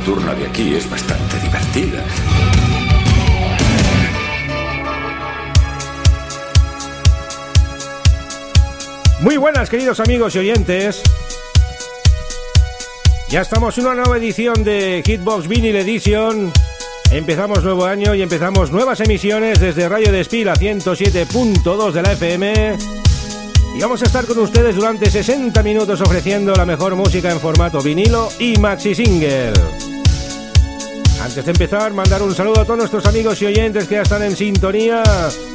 Nocturna de aquí es bastante divertida. Muy buenas queridos amigos y oyentes. Ya estamos en una nueva edición de Hitbox Vinyl Edition. Empezamos nuevo año y empezamos nuevas emisiones desde Radio Despila 107.2 de la FM. Y vamos a estar con ustedes durante 60 minutos ofreciendo la mejor música en formato vinilo y maxi single. Antes de empezar, mandar un saludo a todos nuestros amigos y oyentes que ya están en sintonía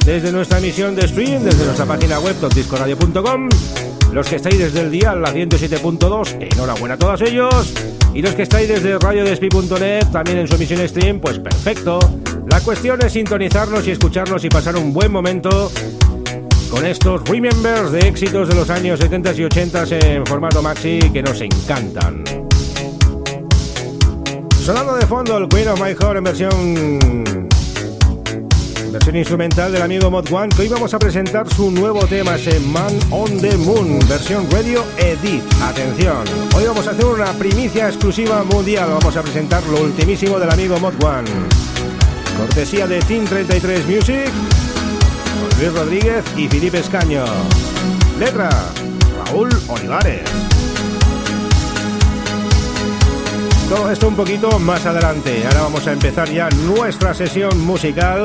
desde nuestra emisión de stream, desde nuestra página web topdiscoradio.com. Los que estáis desde el día, la 107.2, enhorabuena a todos ellos. Y los que estáis desde radiodespi.net, también en su emisión stream, pues perfecto. La cuestión es sintonizarnos y escucharnos y pasar un buen momento con estos remembers de éxitos de los años 70 y 80 en formato maxi que nos encantan. Sonando de fondo el Queen of My Heart en versión versión instrumental del amigo Mod One que hoy vamos a presentar su nuevo tema, ese Man on the Moon, versión radio edit. Atención, hoy vamos a hacer una primicia exclusiva mundial, vamos a presentar lo ultimísimo del amigo Mod One. Cortesía de Team 33 Music, Luis Rodríguez y Felipe Escaño. Letra, Raúl Olivares. Todo esto un poquito más adelante. Ahora vamos a empezar ya nuestra sesión musical.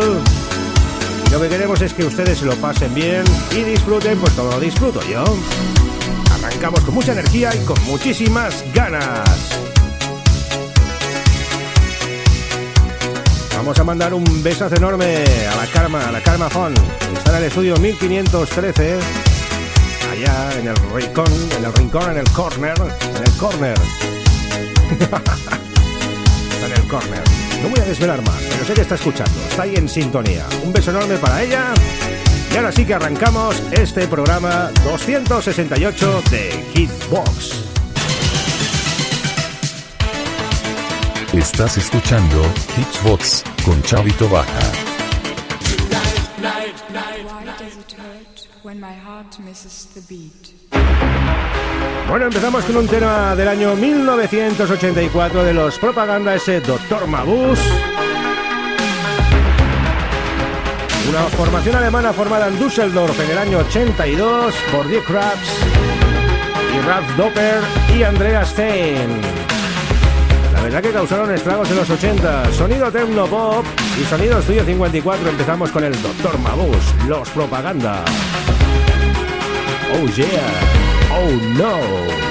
Lo que queremos es que ustedes lo pasen bien y disfruten, pues todo lo disfruto yo. Arrancamos con mucha energía y con muchísimas ganas. Vamos a mandar un besazo enorme a la Karma, a la Karma Fon. Está en el estudio 1513, allá en el rincón, en el rincón, en el corner, en el corner. Está en el corner. No voy a desvelar más, pero sé que está escuchando, está ahí en sintonía. Un beso enorme para ella. Y ahora sí que arrancamos este programa 268 de Hitbox. Estás escuchando Hitbox con Chavito Baja. Why does it hurt when my heart misses the beat? Bueno, empezamos con un tema del año 1984 de los Propaganda, ese Dr. Mabus. Una formación alemana formada en Düsseldorf en el año 82 por Dirk Krabs y Ralf Doppler y Andrea Stein. La verdad que causaron estragos en los 80. Sonido techno pop y sonido estudio 54. Empezamos con el Dr. Mabus, los Propaganda. Oh yeah. Oh no.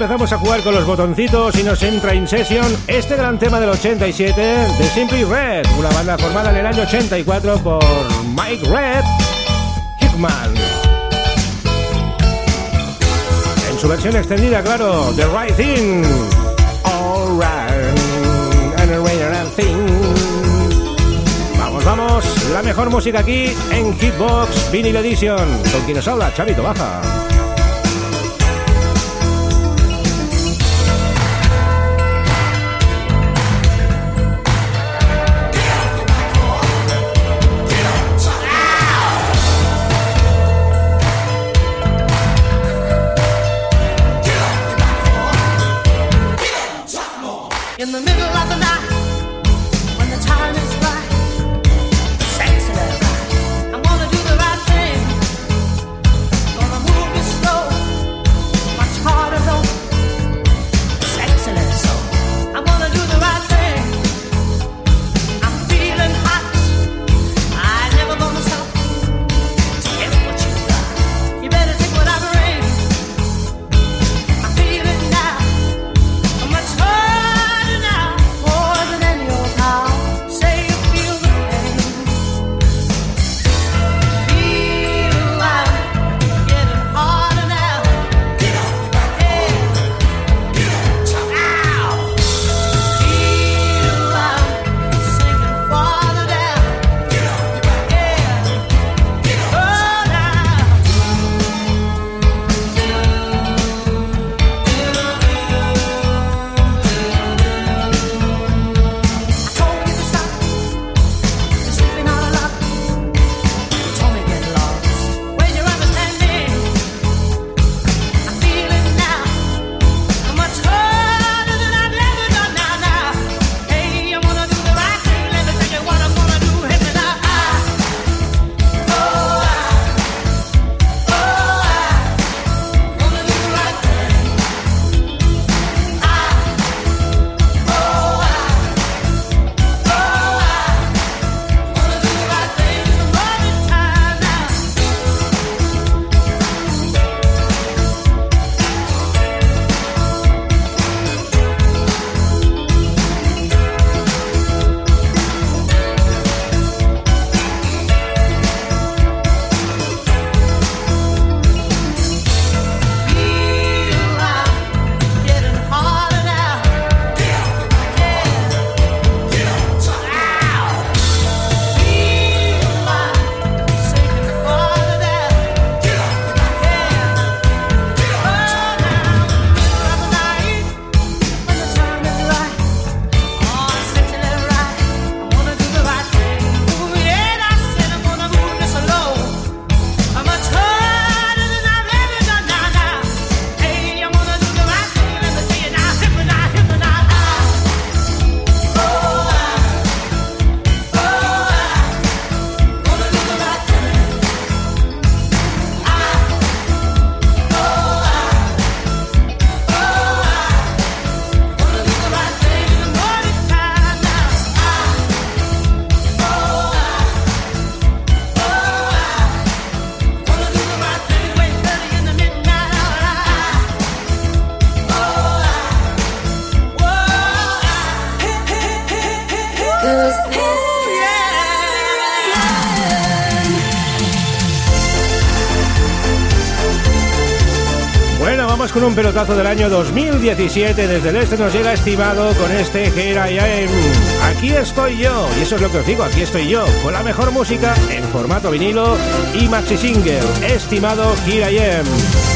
empezamos a jugar con los botoncitos y nos entra in session este gran tema del 87 de Simply Red, una banda formada en el año 84 por Mike Red Hickman. En su versión extendida, claro, The Right Thing. Alright, and a thing. Vamos, vamos, la mejor música aquí en Hitbox Vinyl Edition. Con quien nos habla, Chavito Baja. un pelotazo del año 2017. Desde el este nos llega estimado con este Here I Aquí estoy yo, y eso es lo que os digo, aquí estoy yo, con la mejor música en formato vinilo y maxi single. Estimado Here I Am.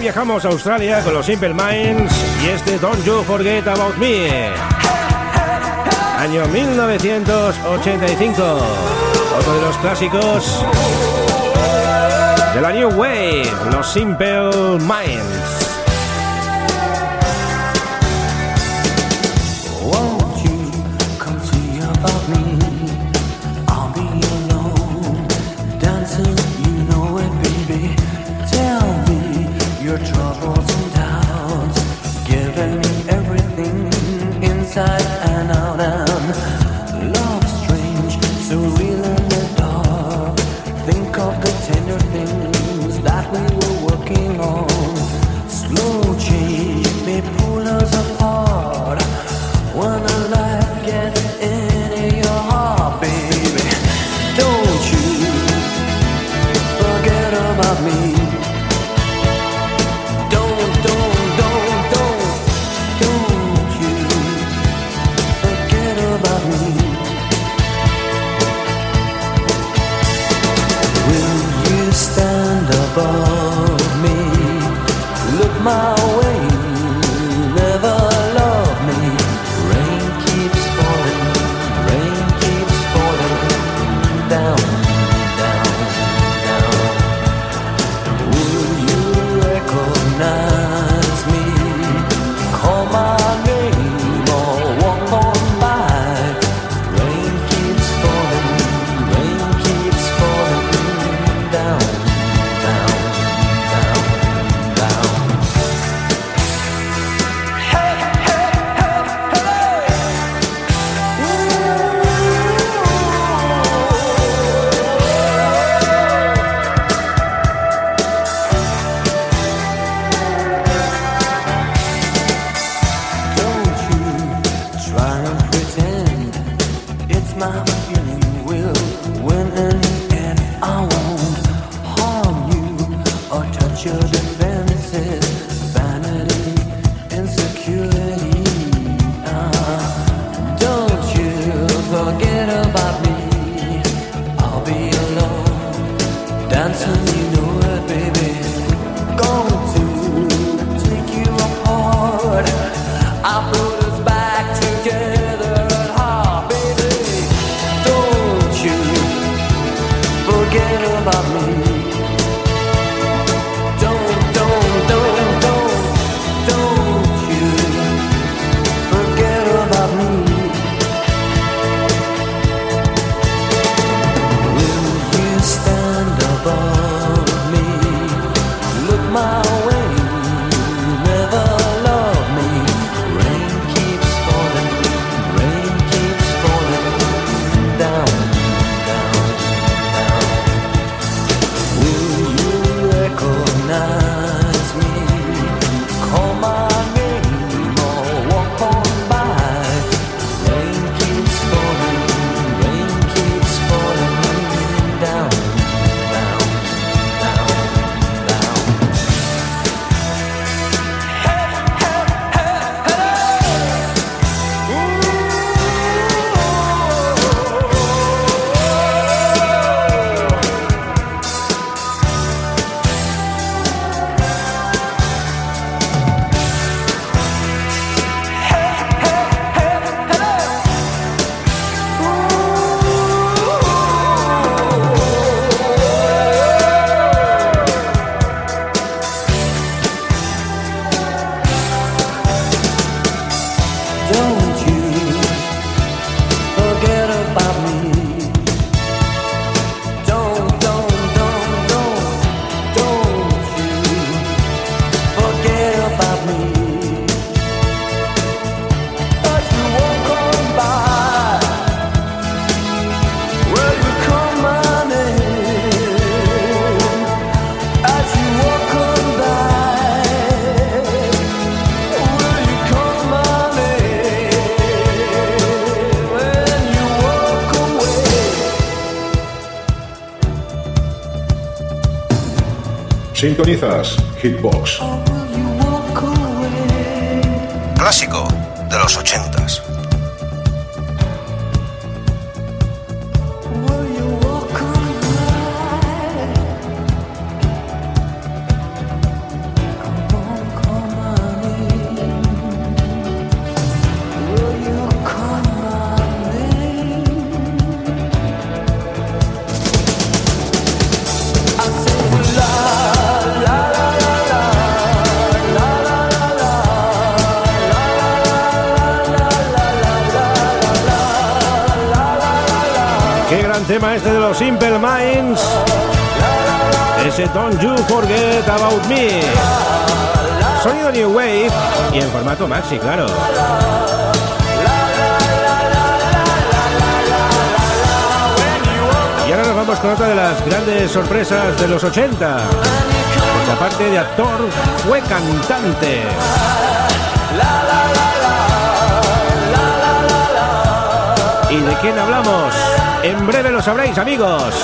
viajamos a Australia con los Simple Minds y este Don't You Forget About Me. Año 1985. Otro de los clásicos de la New Wave, los Simple Minds. golden Sintonizas Hitbox. Simple Minds. Ese Don't You Forget About Me. Sonido New Wave y en formato maxi, claro. Y ahora nos vamos con otra de las grandes sorpresas de los 80. Porque aparte de actor, fue cantante. ¿Y de quién hablamos? En breve lo sabréis, amigos.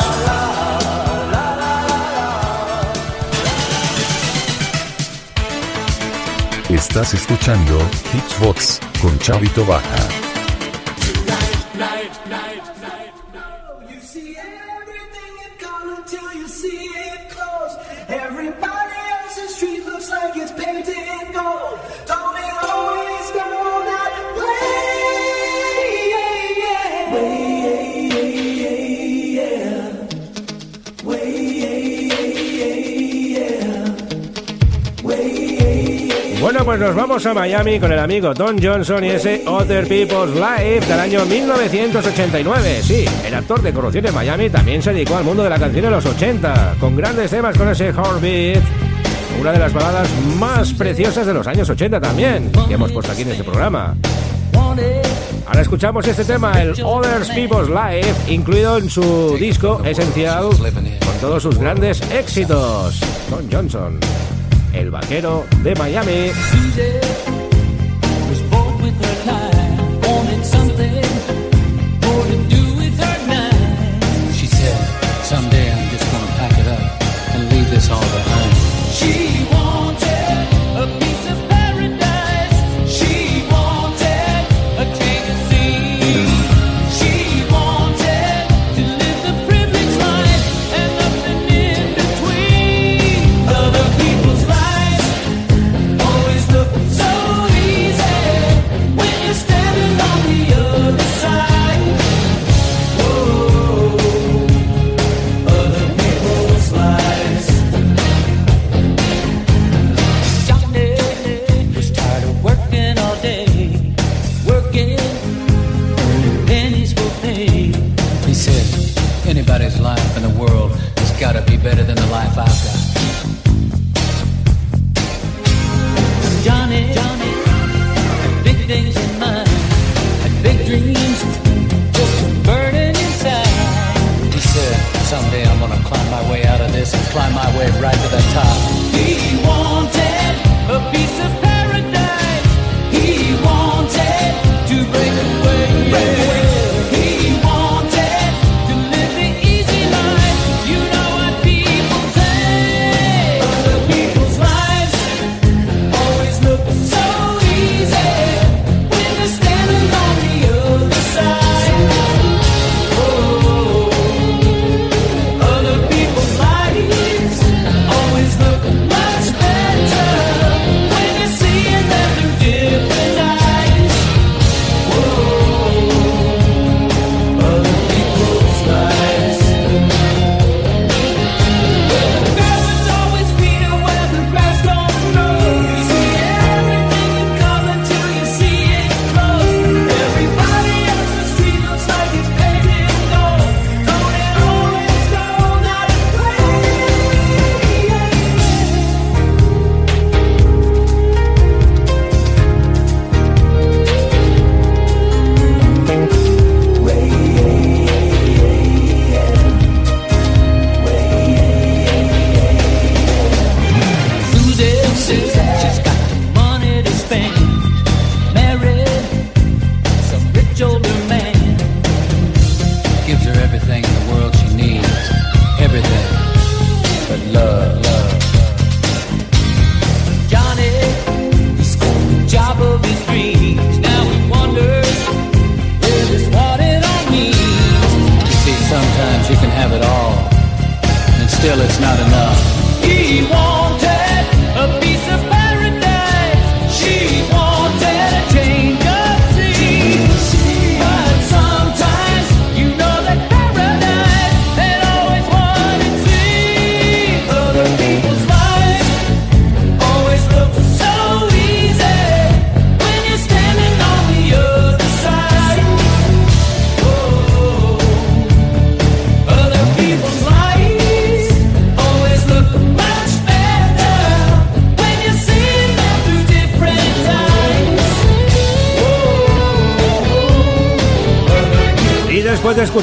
Estás escuchando Hitsbox con Chavito Baja. Pues nos vamos a Miami con el amigo Don Johnson y ese Other People's Life del año 1989. Sí, el actor de Corrupción en Miami también se dedicó al mundo de la canción en los 80, con grandes temas con ese Heartbeat, una de las baladas más preciosas de los años 80 también, que hemos puesto aquí en este programa. Ahora escuchamos este tema, el Other People's Life, incluido en su disco esencial con todos sus grandes éxitos. Don Johnson, el vaquero de Miami. Anybody's life in the world has got to be better than the life I've got. Johnny, Johnny, big things in mind, big dreams, just burning inside. He said, someday I'm gonna climb my way out of this and climb my way right to the top. He wanted a piece of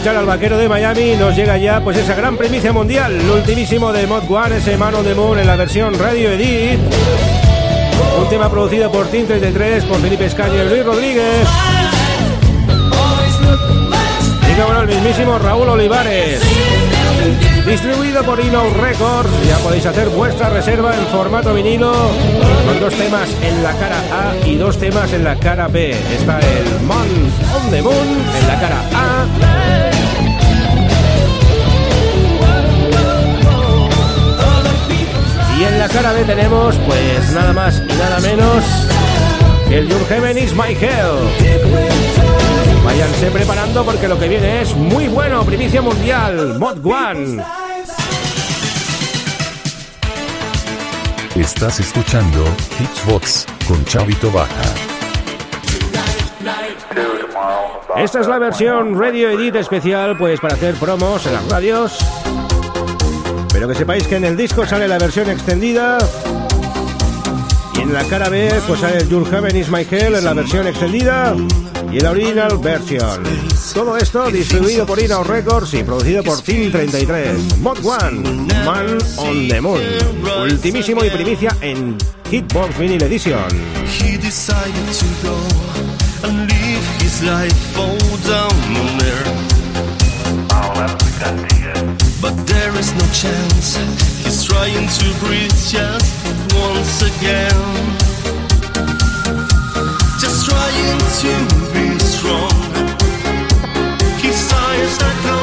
escuchar al vaquero de Miami, nos llega ya pues esa gran primicia mundial, el ultimísimo de Mod One, ese Man on the Moon en la versión Radio Edit. Un tema producido por Team 33, por Felipe Escaño y Luis Rodríguez. Y como no, el mismísimo Raúl Olivares. Distribuido por Ino Records, ya podéis hacer vuestra reserva en formato vinilo con dos temas en la cara A y dos temas en la cara B. Está el Month on the Moon en la cara A y en la cara B tenemos pues nada más y nada menos el Your Heaven is My Hell. Váyanse preparando porque lo que viene es muy bueno, primicia mundial, Mod One. Estás escuchando Hitsbox con Chavito Baja. Esta es la versión Radio Edit especial, pues para hacer promos en las radios. Pero que sepáis que en el disco sale la versión extendida. En la cara B, pues sale Your Heaven is My Hell en la versión extendida. Y la original version. Todo esto distribuido por Inau Records y producido por Team 33. Mod One, Man on the Moon. Ultimísimo y primicia en Hitbox Vinyl Edition. He decided to go and his life. But there is no chance. He's trying to breathe just once again. Just trying to be strong. Eyes are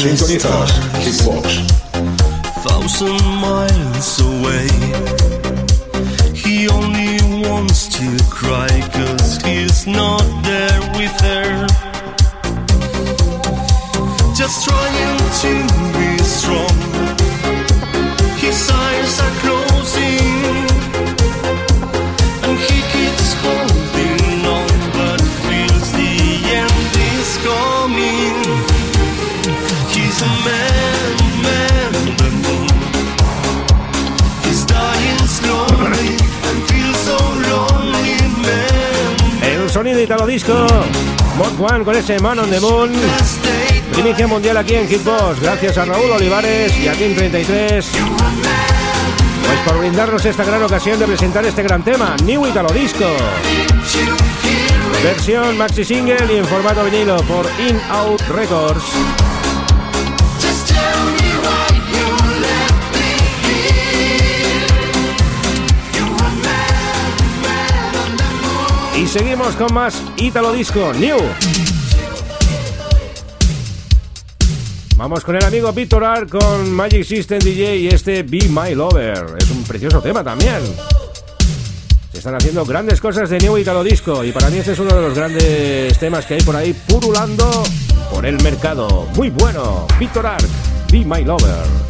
Sintonizas Hitbox. thousand miles away. He only wants to cry cause he's not there with her. Just trying to Disco. Mod One con ese Man on the Moon. Primicia mundial aquí en Hitbox. Gracias a Raúl Olivares y a Team 33. Pues por brindarnos esta gran ocasión de presentar este gran tema, New Italo Disco. Versión maxi single y en formato vinilo por In Out Records. Seguimos con más Italo Disco New. Vamos con el amigo Víctor Ar con Magic System DJ y este Be My Lover. Es un precioso tema también. Se están haciendo grandes cosas de New Italo Disco y para mí este es uno de los grandes temas que hay por ahí purulando por el mercado. Muy bueno. Víctor Ar, Be My Lover.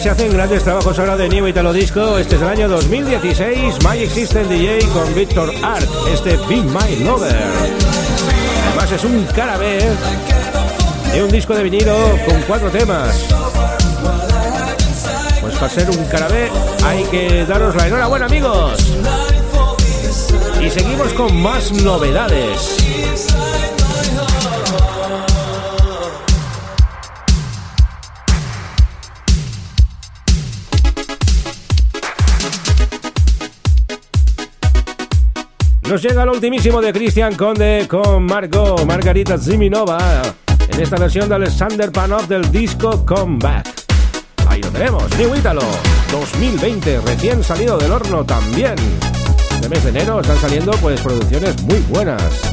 Se hacen grandes trabajos ahora de New Italo Disco. Este es del año 2016. Magic System DJ con Victor Art. Este Be My Lover. Además es un cara B de un disco de vinilo con cuatro temas. Pues para ser un cara hay que daros la enhorabuena amigos. Y seguimos con más novedades. Nos llega el ultimísimo de Christian Conde con Margot Margarita Ziminova en esta versión de Alexander Panov del disco Comeback. Ahí lo tenemos, New Italo 2020, recién salido del horno también. Este mes de enero están saliendo pues producciones muy buenas.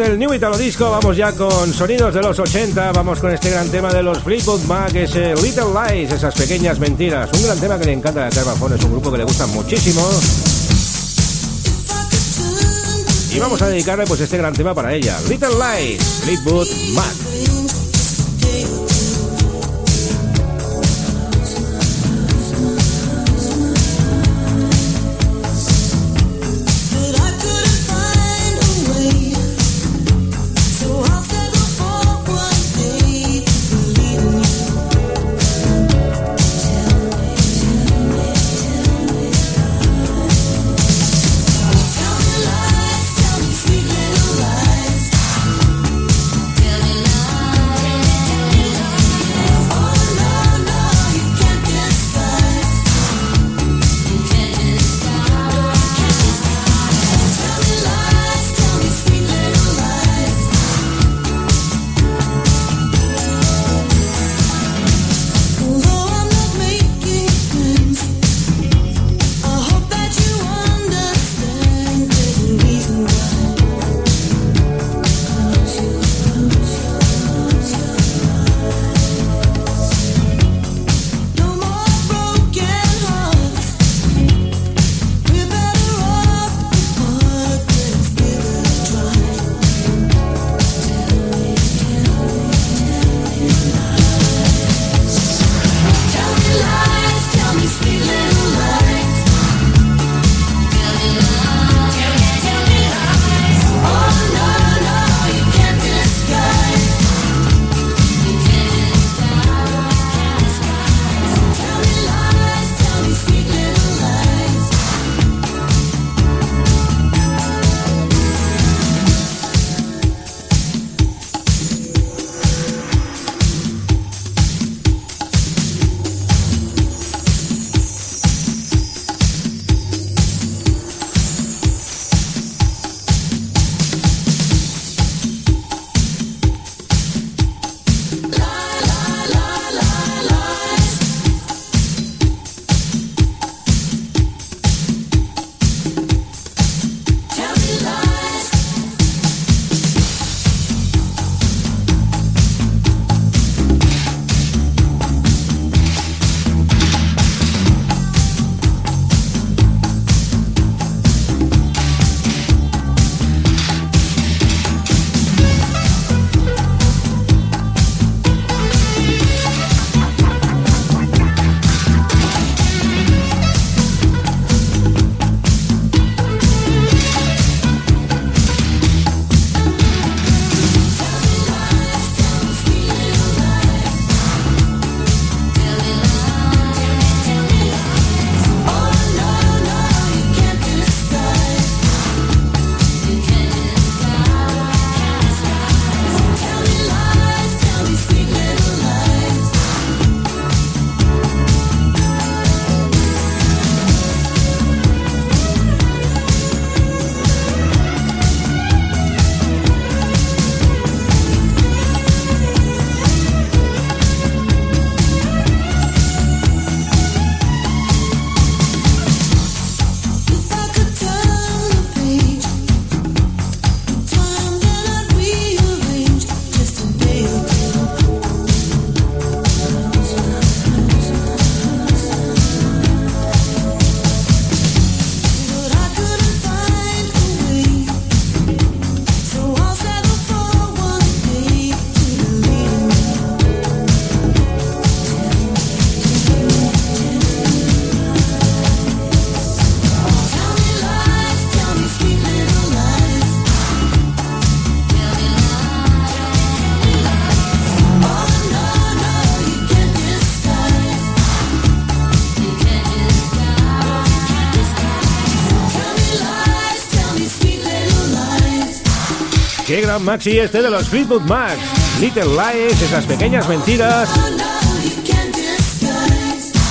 Del New Italo Disco vamos ya con sonidos de los 80, vamos con este gran tema de los Fleetwood Mac, ese Little Lies, esas pequeñas mentiras, un gran tema que le encanta a Carbafón, es un grupo que le gusta muchísimo. Y vamos a dedicarle pues este gran tema para ella, Little Lies, Fleetwood Mac. Gran maxi este de los Fleetwood Macs. Little Lies, esas pequeñas mentiras.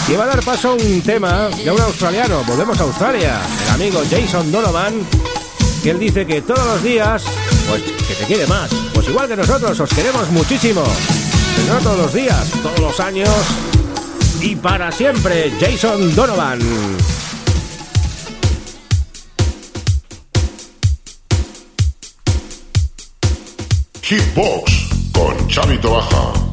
Que va a dar paso a un tema de un australiano. Volvemos a Australia. El amigo Jason Donovan. Que él dice que todos los días, pues que te quiere más. Pues igual que nosotros, os queremos muchísimo. Pero no todos los días, todos los años. Y para siempre, Jason Donovan. Hitbox con Chavito Baja.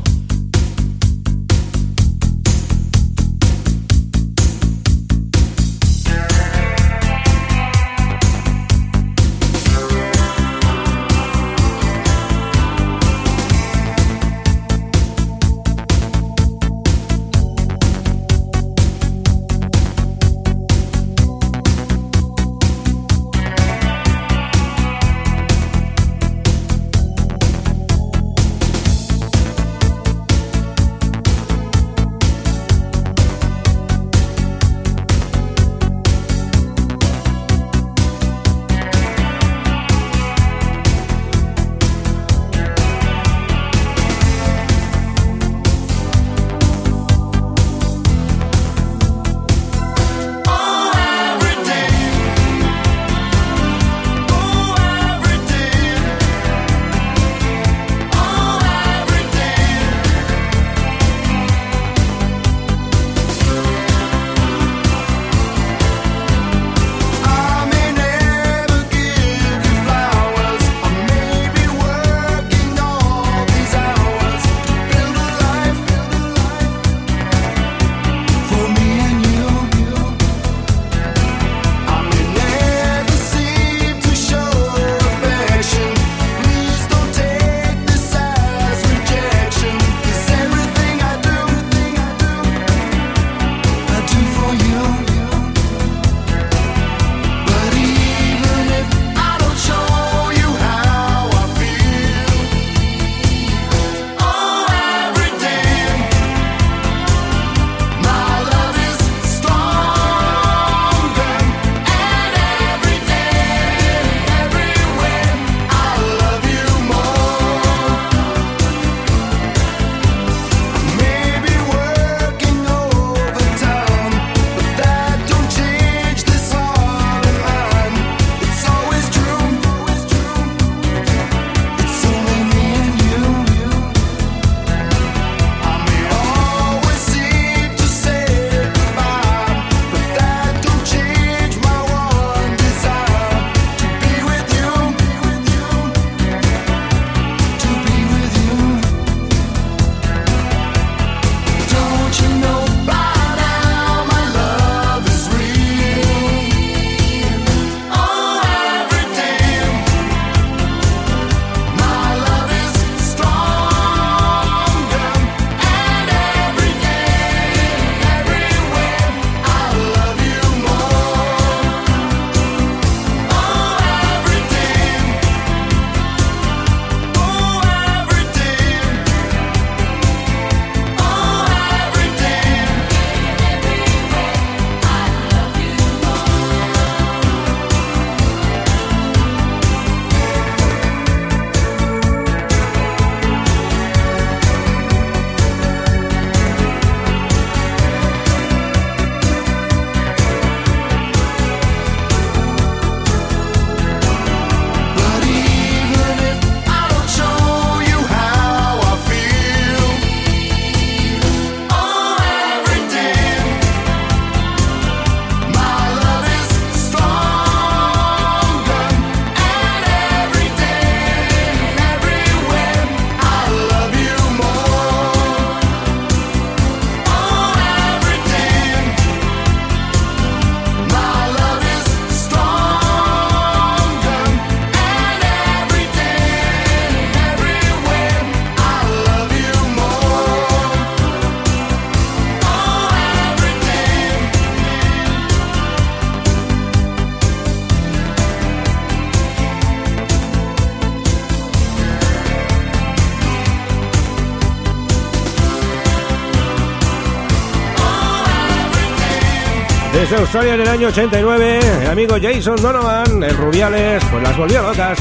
Desde Australia en el año 89, el amigo Jason Donovan, el Rubiales, pues las volvió locas.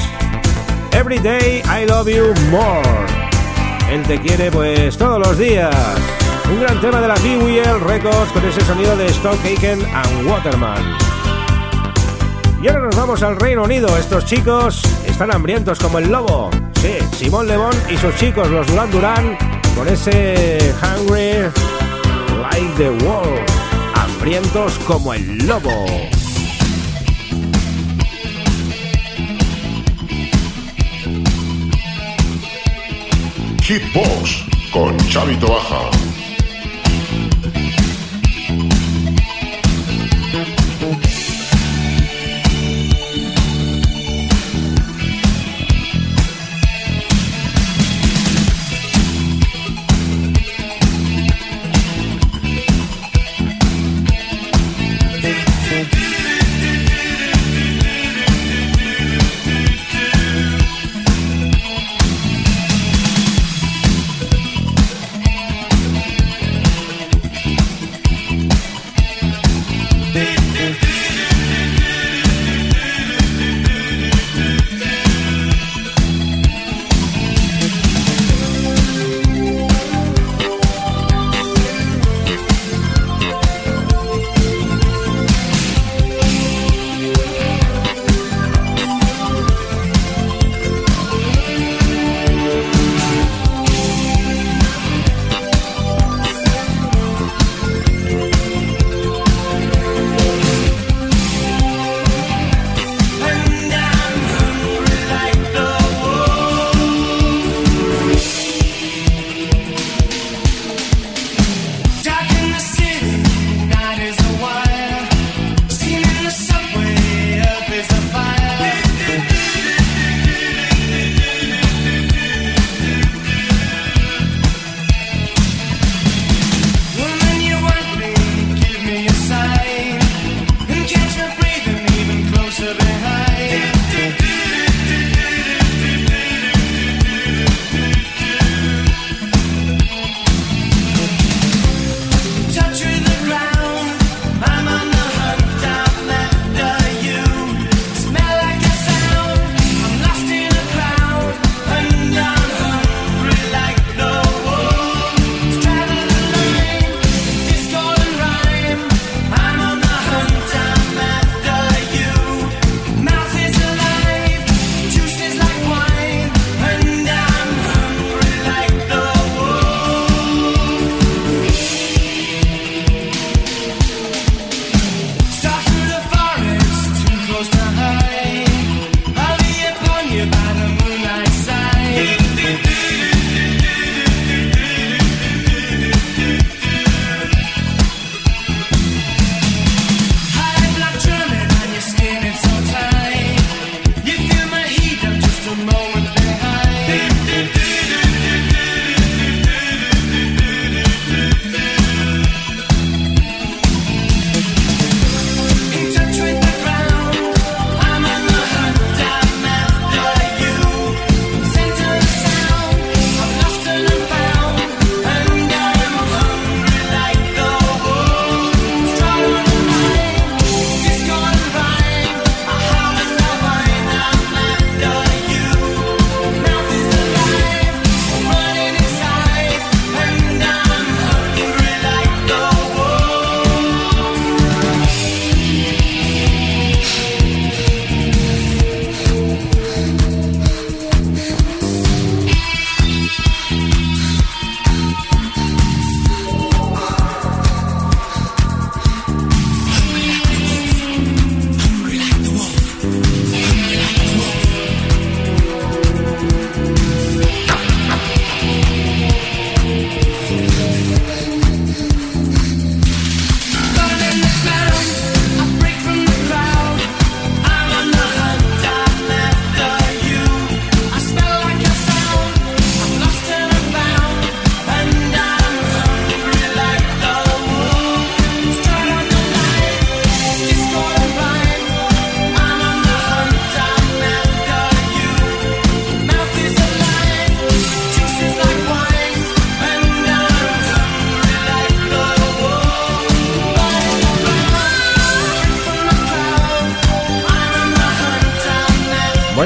Every day I love you more. Él te quiere pues todos los días. Un gran tema de la BWL Records con ese sonido de Stone Aiken and Waterman. Y ahora nos vamos al Reino Unido. Estos chicos están hambrientos como el lobo. Sí, Simón Lebón y sus chicos, los Duran Duran, con ese Hungry Like the Wolf. Hambrientos como el lobo. Hitbox con Chavito Baja.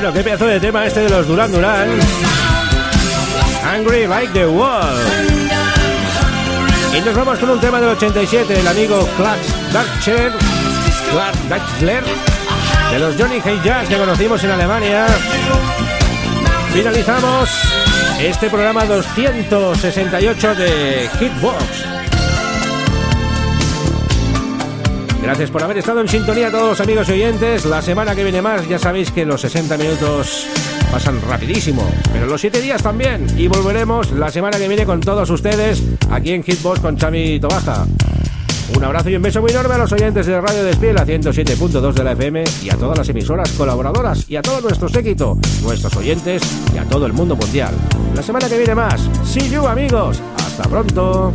Bueno, qué pedazo de tema este de los Duran Duran. Angry Like the Wall. Y nos vamos con un tema del 87, el amigo Clark Dutcher, Clark Dutchler, de los Johnny Hey Jazz que conocimos en Alemania. Finalizamos este programa 268 de Hitbox. Gracias por haber estado en sintonía todos los amigos y oyentes. La semana que viene más, ya sabéis que los 60 minutos pasan rapidísimo, pero los siete días también. Y volveremos la semana que viene con todos ustedes aquí en Hitbox con Chami Tobaja. Un abrazo y un beso muy enorme a los oyentes de Radio Despiel a 107.2 de la FM y a todas las emisoras colaboradoras y a todo nuestro séquito, nuestros oyentes y a todo el mundo mundial. La semana que viene más. See you amigos. Hasta pronto.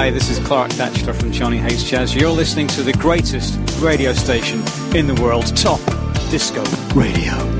Hi, this is Clark Thatcher from Johnny Hates Jazz. You're listening to the greatest radio station in the world, Top Disco Radio.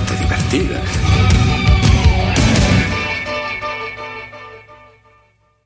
divertida